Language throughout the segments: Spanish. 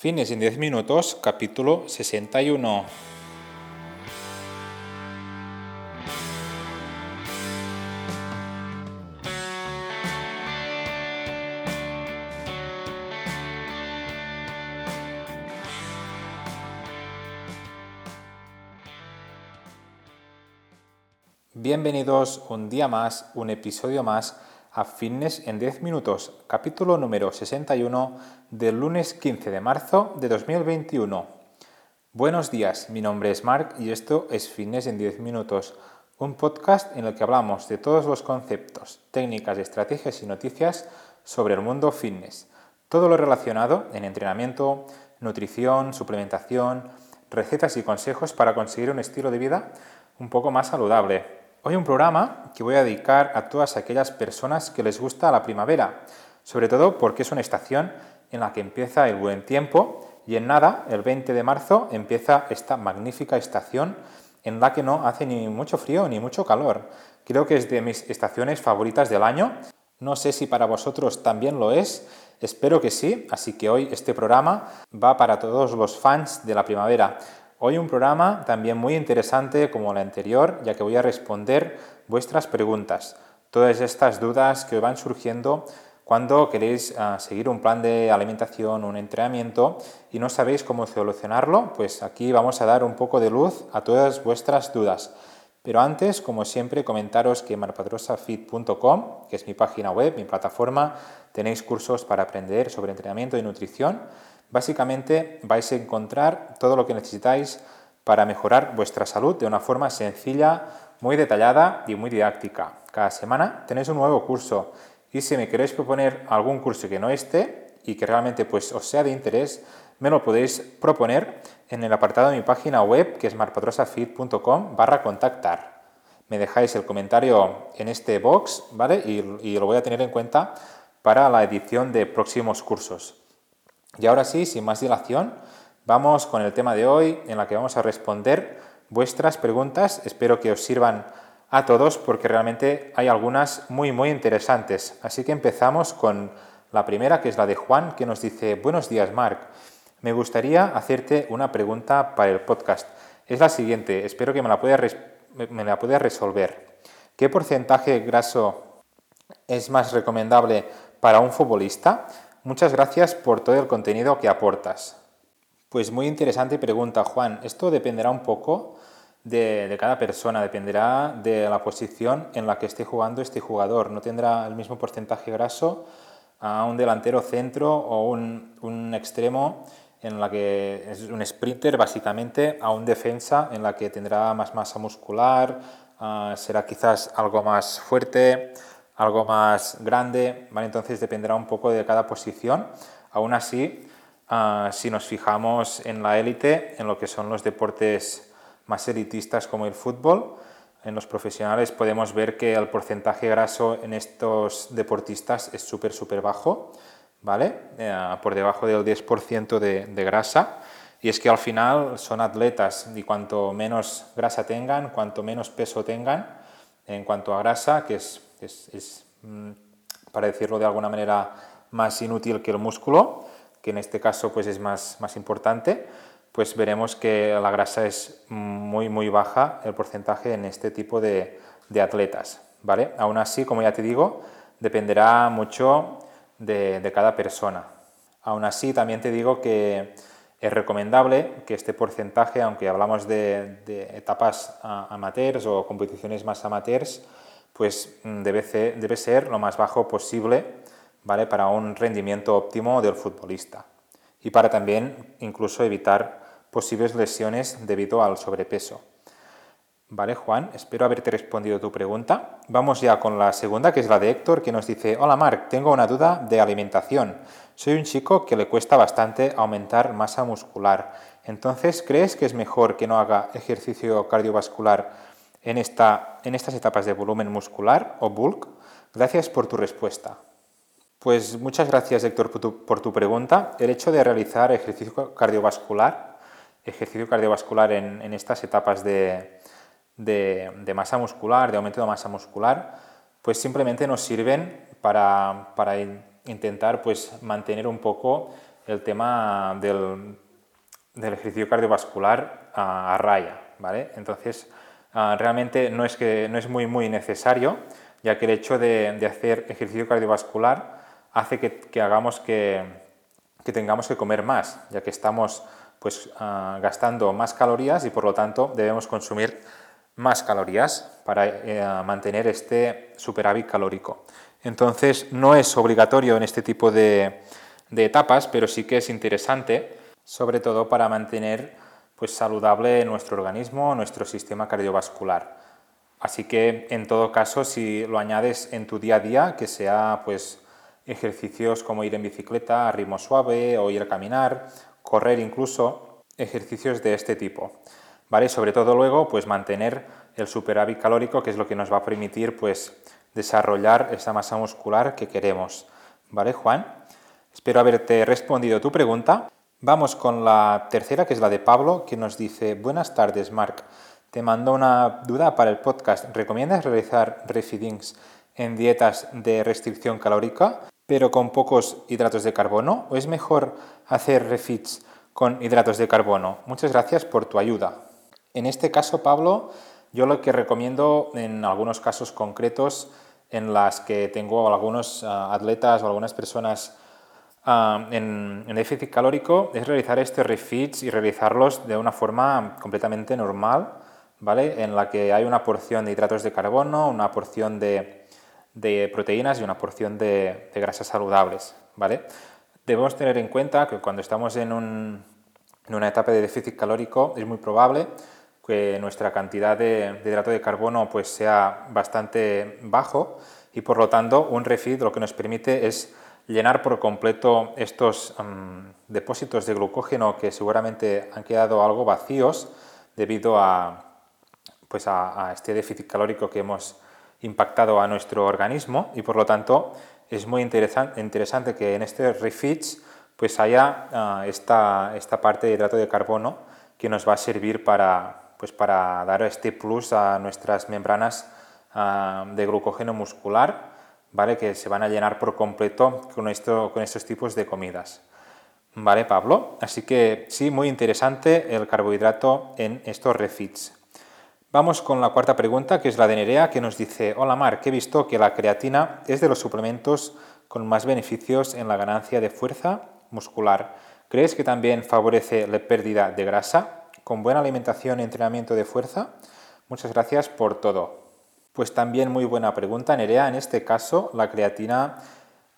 Fines en 10 minutos, capítulo 61. Bienvenidos un día más, un episodio más a Fitness en 10 minutos, capítulo número 61 del lunes 15 de marzo de 2021. Buenos días, mi nombre es Mark y esto es Fitness en 10 minutos, un podcast en el que hablamos de todos los conceptos, técnicas, estrategias y noticias sobre el mundo fitness. Todo lo relacionado en entrenamiento, nutrición, suplementación, recetas y consejos para conseguir un estilo de vida un poco más saludable, Hoy un programa que voy a dedicar a todas aquellas personas que les gusta la primavera, sobre todo porque es una estación en la que empieza el buen tiempo y en nada, el 20 de marzo, empieza esta magnífica estación en la que no hace ni mucho frío ni mucho calor. Creo que es de mis estaciones favoritas del año. No sé si para vosotros también lo es, espero que sí, así que hoy este programa va para todos los fans de la primavera. Hoy un programa también muy interesante como el anterior, ya que voy a responder vuestras preguntas, todas estas dudas que van surgiendo cuando queréis ah, seguir un plan de alimentación, un entrenamiento y no sabéis cómo solucionarlo, pues aquí vamos a dar un poco de luz a todas vuestras dudas. Pero antes, como siempre, comentaros que marpadrosafit.com, que es mi página web, mi plataforma, tenéis cursos para aprender sobre entrenamiento y nutrición Básicamente vais a encontrar todo lo que necesitáis para mejorar vuestra salud de una forma sencilla, muy detallada y muy didáctica. Cada semana tenéis un nuevo curso y si me queréis proponer algún curso que no esté y que realmente pues, os sea de interés, me lo podéis proponer en el apartado de mi página web que es marpadrosafit.com barra contactar. Me dejáis el comentario en este box ¿vale? y lo voy a tener en cuenta para la edición de próximos cursos. Y ahora sí, sin más dilación, vamos con el tema de hoy en la que vamos a responder vuestras preguntas. Espero que os sirvan a todos porque realmente hay algunas muy muy interesantes. Así que empezamos con la primera que es la de Juan que nos dice, buenos días Marc, me gustaría hacerte una pregunta para el podcast. Es la siguiente, espero que me la puedas, me la puedas resolver. ¿Qué porcentaje graso es más recomendable para un futbolista? Muchas gracias por todo el contenido que aportas. Pues muy interesante pregunta, Juan. Esto dependerá un poco de, cada persona, dependerá de la posición en la que esté jugando este jugador. No tendrá el mismo porcentaje graso a un delantero centro o un, extremo en la que es un sprinter básicamente a un defensa en la que tendrá más masa muscular, ah, será quizás algo más fuerte, algo más grande, ¿vale? entonces dependerá un poco de cada posición. Aún así, ah, si nos fijamos en la élite, en lo que son los deportes más elitistas como el fútbol, en los profesionales podemos ver que el porcentaje graso en estos deportistas es súper, súper bajo, ¿vale? Eh, por debajo del 10% de, de, grasa. Y es que al final son atletas y cuanto menos grasa tengan, cuanto menos peso tengan en cuanto a grasa, que es es, mm, para decirlo de alguna manera, más inútil que el músculo, que en este caso pues es más, más importante, pues veremos que la grasa es muy, muy baja el porcentaje en este tipo de, de atletas. ¿vale? Aún así, como ya te digo, dependerá mucho de, de, cada persona. Aún así, también te digo que es recomendable que este porcentaje, aunque hablamos de, de etapas amateurs o competiciones más amateurs, pues mm, debe ser, debe ser lo más bajo posible ¿vale? para un rendimiento óptimo del futbolista y para también incluso evitar posibles lesiones debido al sobrepeso. Vale, Juan, espero haberte respondido tu pregunta. Vamos ya con la segunda, que es la de Héctor, que nos dice, hola Marc, tengo una duda de alimentación. Soy un chico que le cuesta bastante aumentar masa muscular. Entonces, ¿crees que es mejor que no haga ejercicio cardiovascular en, esta, en estas etapas de volumen muscular o bulk? Gracias por tu respuesta. Pues muchas gracias, Héctor, por tu, pregunta. El hecho de realizar ejercicio cardiovascular, ejercicio cardiovascular en, estas etapas de, de, masa muscular, de aumento de masa muscular, pues simplemente nos sirven para, para intentar pues, mantener un poco el tema del, ejercicio cardiovascular a, raya, ¿vale? Entonces, ah, realmente no es, que, no es muy, muy necesario, ya que el hecho de, hacer ejercicio cardiovascular hace que, hagamos que, tengamos que comer más, ya que estamos pues, ah, gastando más calorías y por lo tanto debemos consumir más calorías para eh, mantener este superávit calórico. Entonces no es obligatorio en este tipo de, etapas, pero sí que es interesante, sobre todo para mantener pues, saludable nuestro organismo, nuestro sistema cardiovascular. Así que en todo caso, si lo añades en tu día a día, que sea pues ejercicios como ir en bicicleta a ritmo suave o ir a caminar, correr incluso, ejercicios de este tipo. ¿Vale? Sobre todo luego, pues mantener el superávit calórico, que es lo que nos va a permitir pues desarrollar esa masa muscular que queremos. ¿Vale, Juan? Espero haberte respondido tu pregunta. Vamos con la tercera, que es la de Pablo, que nos dice, buenas tardes, Marc. Te mando una duda para el podcast. ¿Recomiendas realizar refeedings en dietas de restricción calórica, pero con pocos hidratos de carbono? ¿O es mejor hacer refeeds con hidratos de carbono? Muchas gracias por tu ayuda. En este caso, Pablo, yo lo que recomiendo en algunos casos concretos en las que tengo algunos ah, atletas o algunas personas ah, en, déficit calórico es realizar estos refeeds y realizarlos de una forma completamente normal, ¿vale? En la que hay una porción de hidratos de carbono, una porción de, proteínas y una porción de, grasas saludables, ¿vale? Debemos tener en cuenta que cuando estamos en, en una etapa de déficit calórico es muy probable que nuestra cantidad de, hidrato de carbono pues, sea bastante bajo y por lo tanto un refeed lo que nos permite es llenar por completo estos mm, depósitos de glucógeno que seguramente han quedado algo vacíos debido a, pues a, este déficit calórico que hemos impactado a nuestro organismo y por lo tanto es muy interesante que en este refeeds pues haya ah, esta, esta parte de hidrato de carbono que nos va a servir para, pues para dar este plus a nuestras membranas ah, de glucógeno muscular, ¿vale? que se van a llenar por completo con, esto, con estos tipos de comidas. ¿Vale, Pablo? Así que sí, muy interesante el carbohidrato en estos refits. Vamos con la cuarta pregunta, que es la de Nerea, que nos dice, hola Mar, que he visto que la creatina es de los suplementos con más beneficios en la ganancia de fuerza muscular. ¿Crees que también favorece la pérdida de grasa? con buena alimentación y entrenamiento de fuerza? Muchas gracias por todo. Pues también muy buena pregunta, Nerea. En este caso, la creatina,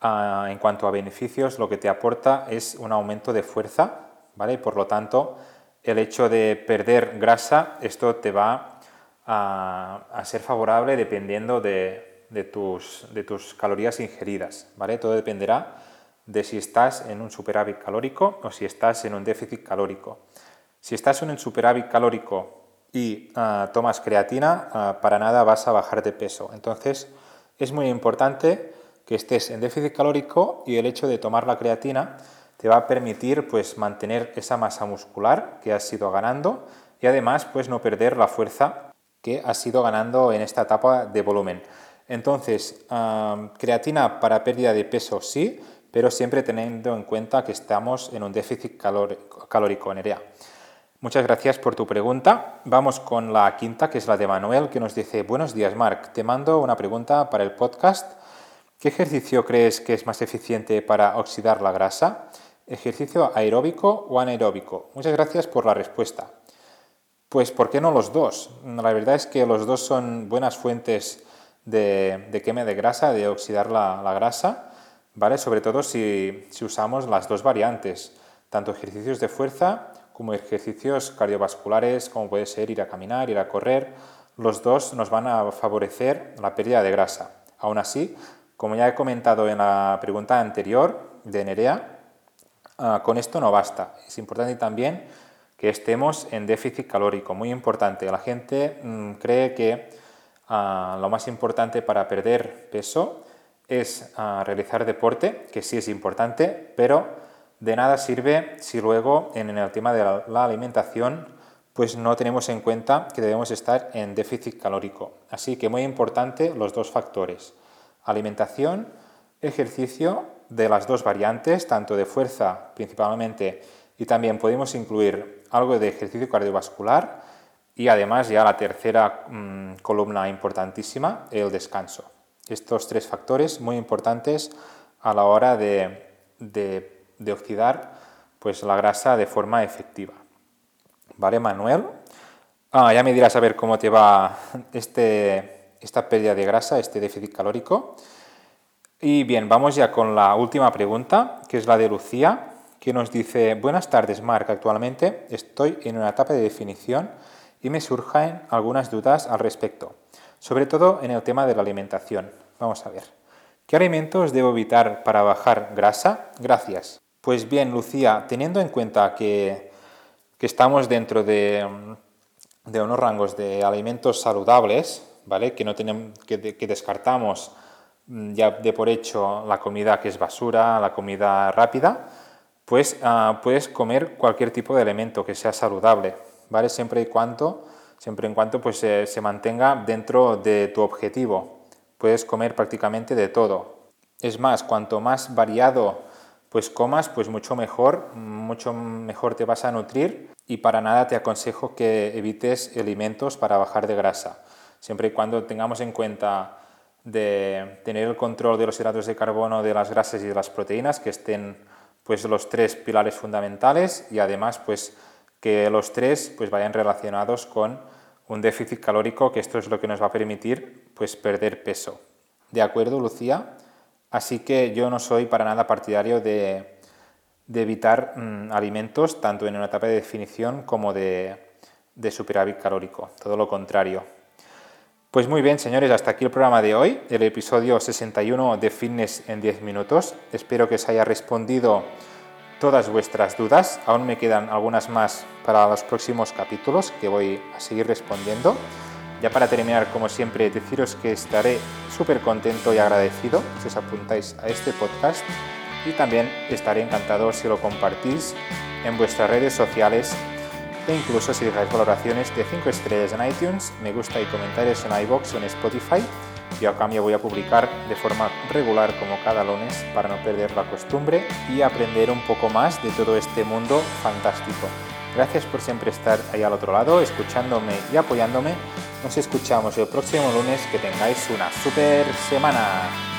ah, en cuanto a beneficios, lo que te aporta es un aumento de fuerza, ¿vale? Por lo tanto, el hecho de perder grasa, esto te va a, ser favorable dependiendo de, tus, calorías ingeridas, ¿vale? Todo dependerá de si estás en un superávit calórico o si estás en un déficit calórico. Si estás en un superávit calórico y ah, tomas creatina, ah, para nada vas a bajar de peso. Entonces, es muy importante que estés en déficit calórico y el hecho de tomar la creatina te va a permitir pues, mantener esa masa muscular que has ido ganando y además pues, no perder la fuerza que has ido ganando en esta etapa de volumen. Entonces, ah, creatina para pérdida de peso sí, pero siempre teniendo en cuenta que estamos en un déficit calórico, en Muchas gracias por tu pregunta. Vamos con la quinta, que es la de Manuel, que nos dice, buenos días, Marc. Te mando una pregunta para el podcast. ¿Qué ejercicio crees que es más eficiente para oxidar la grasa? ¿Ejercicio aeróbico o anaeróbico? Muchas gracias por la respuesta. Pues, ¿por qué no los dos? La verdad es que los dos son buenas fuentes de, quema de grasa, de oxidar la, grasa, ¿vale? Sobre todo si, usamos las dos variantes, tanto ejercicios de fuerza como ejercicios cardiovasculares, como puede ser ir a caminar, ir a correr, los dos nos van a favorecer la pérdida de grasa. Aún así, como ya he comentado en la pregunta anterior de Nerea, ah, con esto no basta. Es importante también que estemos en déficit calórico, muy importante. La gente mm, cree que ah, lo más importante para perder peso es ah, realizar deporte, que sí es importante, pero de nada sirve si luego en el tema de la alimentación pues no tenemos en cuenta que debemos estar en déficit calórico. Así que muy importante los dos factores, alimentación, ejercicio, de las dos variantes, tanto de fuerza principalmente y también podemos incluir algo de ejercicio cardiovascular y además ya la tercera mm, columna importantísima, el descanso. Estos tres factores muy importantes a la hora de, de, oxidar pues, la grasa de forma efectiva. ¿Vale, Manuel? Ah, ya me dirás a ver cómo te va este, esta pérdida de grasa, este déficit calórico. Y bien, vamos ya con la última pregunta, que es la de Lucía, que nos dice, buenas tardes, Marc, actualmente estoy en una etapa de definición y me surgen algunas dudas al respecto, sobre todo en el tema de la alimentación. Vamos a ver. ¿Qué alimentos debo evitar para bajar grasa? Gracias. Pues bien, Lucía, teniendo en cuenta que, estamos dentro de, unos rangos de alimentos saludables, ¿vale? Que, no tenemos, que, descartamos mm, ya de por hecho la comida que es basura, la comida rápida, pues ah, puedes comer cualquier tipo de alimento que sea saludable. ¿vale? Siempre y cuando, siempre en cuanto pues, se mantenga dentro de tu objetivo. Puedes comer prácticamente de todo. Es más, cuanto más variado pues comas, pues mucho mejor, mucho mejor te vas a nutrir y para nada te aconsejo que evites alimentos para bajar de grasa. Siempre y cuando tengamos en cuenta de tener el control de los hidratos de carbono, de las grasas y de las proteínas, que estén pues los tres pilares fundamentales y además pues que los tres pues, vayan relacionados con un déficit calórico, que esto es lo que nos va a permitir pues, perder peso. ¿De acuerdo, Lucía? Así que yo no soy para nada partidario de, evitar mm, alimentos tanto en una etapa de definición como de, de superávit calórico, todo lo contrario. Pues muy bien, señores, hasta aquí el programa de hoy, el episodio 61 de Fitness en 10 minutos. Espero que os haya respondido todas vuestras dudas. Aún me quedan algunas más para los próximos capítulos que voy a seguir respondiendo. Ya para terminar, como siempre, deciros que estaré súper contento y agradecido si os apuntáis a este podcast y también estaré encantado si lo compartís en vuestras redes sociales e incluso si dejáis valoraciones de 5 estrellas en iTunes, me gusta y comentarios en iBox o en Spotify yo a cambio voy a publicar de forma regular como cada lunes para no perder la costumbre y aprender un poco más de todo este mundo fantástico. Gracias por siempre estar ahí al otro lado, escuchándome y apoyándome. Nos escuchamos el próximo lunes. Que tengáis una super semana.